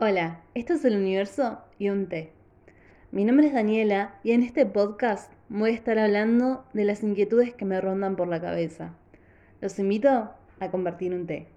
Hola, esto es el universo y un té. Mi nombre es Daniela y en este podcast voy a estar hablando de las inquietudes que me rondan por la cabeza. Los invito a compartir un té.